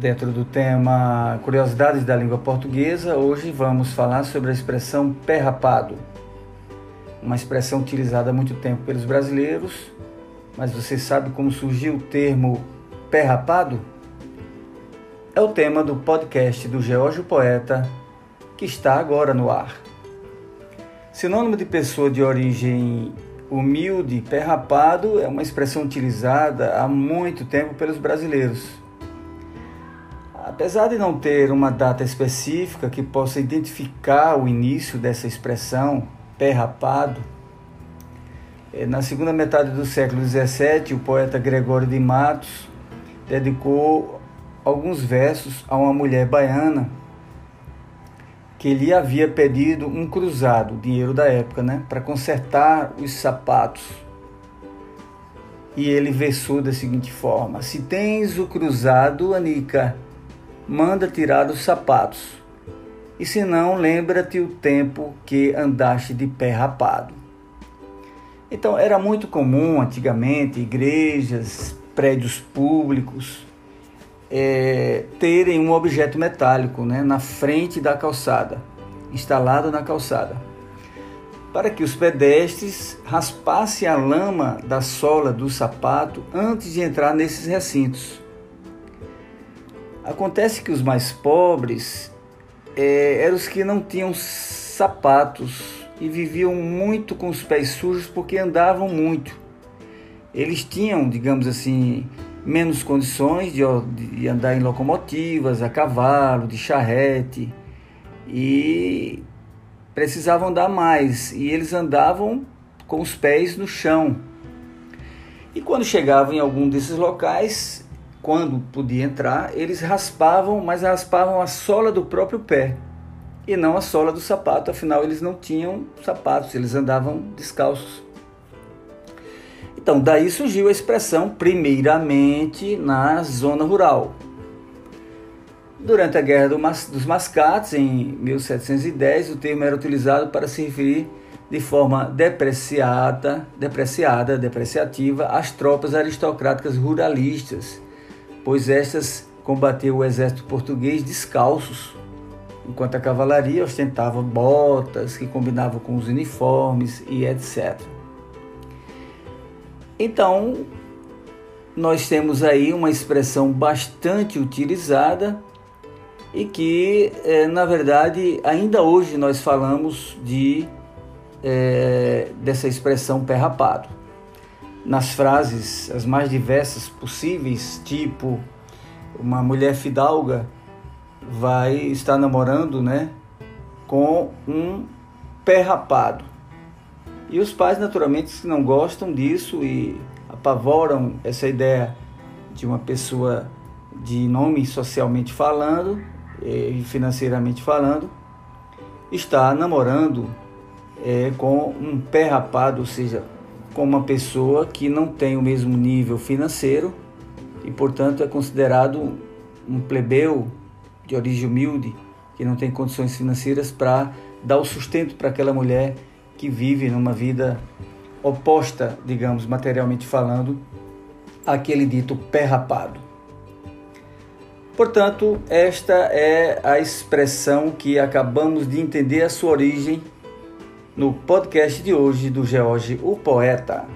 Dentro do tema Curiosidades da Língua Portuguesa, hoje vamos falar sobre a expressão pé rapado. Uma expressão utilizada há muito tempo pelos brasileiros, mas você sabe como surgiu o termo pé rapado? É o tema do podcast do Geórgio Poeta, que está agora no ar. Sinônimo de pessoa de origem humilde, pé rapado é uma expressão utilizada há muito tempo pelos brasileiros Apesar de não ter uma data específica que possa identificar o início dessa expressão, pé rapado, eh, na segunda metade do século XVII, o poeta Gregório de Matos dedicou alguns versos a uma mulher baiana que lhe havia pedido um cruzado, dinheiro da época, né, para consertar os sapatos. E ele versou da seguinte forma: Se tens o cruzado, Anica, manda tirar os sapatos, e se não, lembra-te o tempo que andaste de pé rapado. Então, era muito comum antigamente igrejas, prédios públicos, é, terem um objeto metálico né, na frente da calçada, instalado na calçada, para que os pedestres raspassem a lama da sola do sapato antes de entrar nesses recintos. Acontece que os mais pobres é, eram os que não tinham sapatos e viviam muito com os pés sujos porque andavam muito. Eles tinham, digamos assim, menos condições de, de andar em locomotivas, a cavalo, de charrete e precisavam andar mais e eles andavam com os pés no chão. E quando chegavam em algum desses locais, quando podia entrar, eles raspavam, mas raspavam a sola do próprio pé e não a sola do sapato, afinal eles não tinham sapatos, eles andavam descalços. Então, daí surgiu a expressão primeiramente na zona rural. Durante a Guerra dos Mascates, em 1710, o termo era utilizado para se referir de forma depreciada, depreciada, depreciativa às tropas aristocráticas ruralistas pois estas combateu o exército português descalços, enquanto a cavalaria ostentava botas que combinavam com os uniformes e etc. Então, nós temos aí uma expressão bastante utilizada e que, é, na verdade, ainda hoje nós falamos de é, dessa expressão pé rapado nas frases as mais diversas possíveis, tipo uma mulher fidalga vai estar namorando, né, com um pé rapado. E os pais naturalmente não gostam disso e apavoram essa ideia de uma pessoa de nome socialmente falando e financeiramente falando está namorando é, com um pé rapado, ou seja, com uma pessoa que não tem o mesmo nível financeiro e, portanto, é considerado um plebeu de origem humilde que não tem condições financeiras para dar o sustento para aquela mulher que vive numa vida oposta, digamos, materialmente falando, àquele dito pé rapado. Portanto, esta é a expressão que acabamos de entender a sua origem no podcast de hoje do George o Poeta.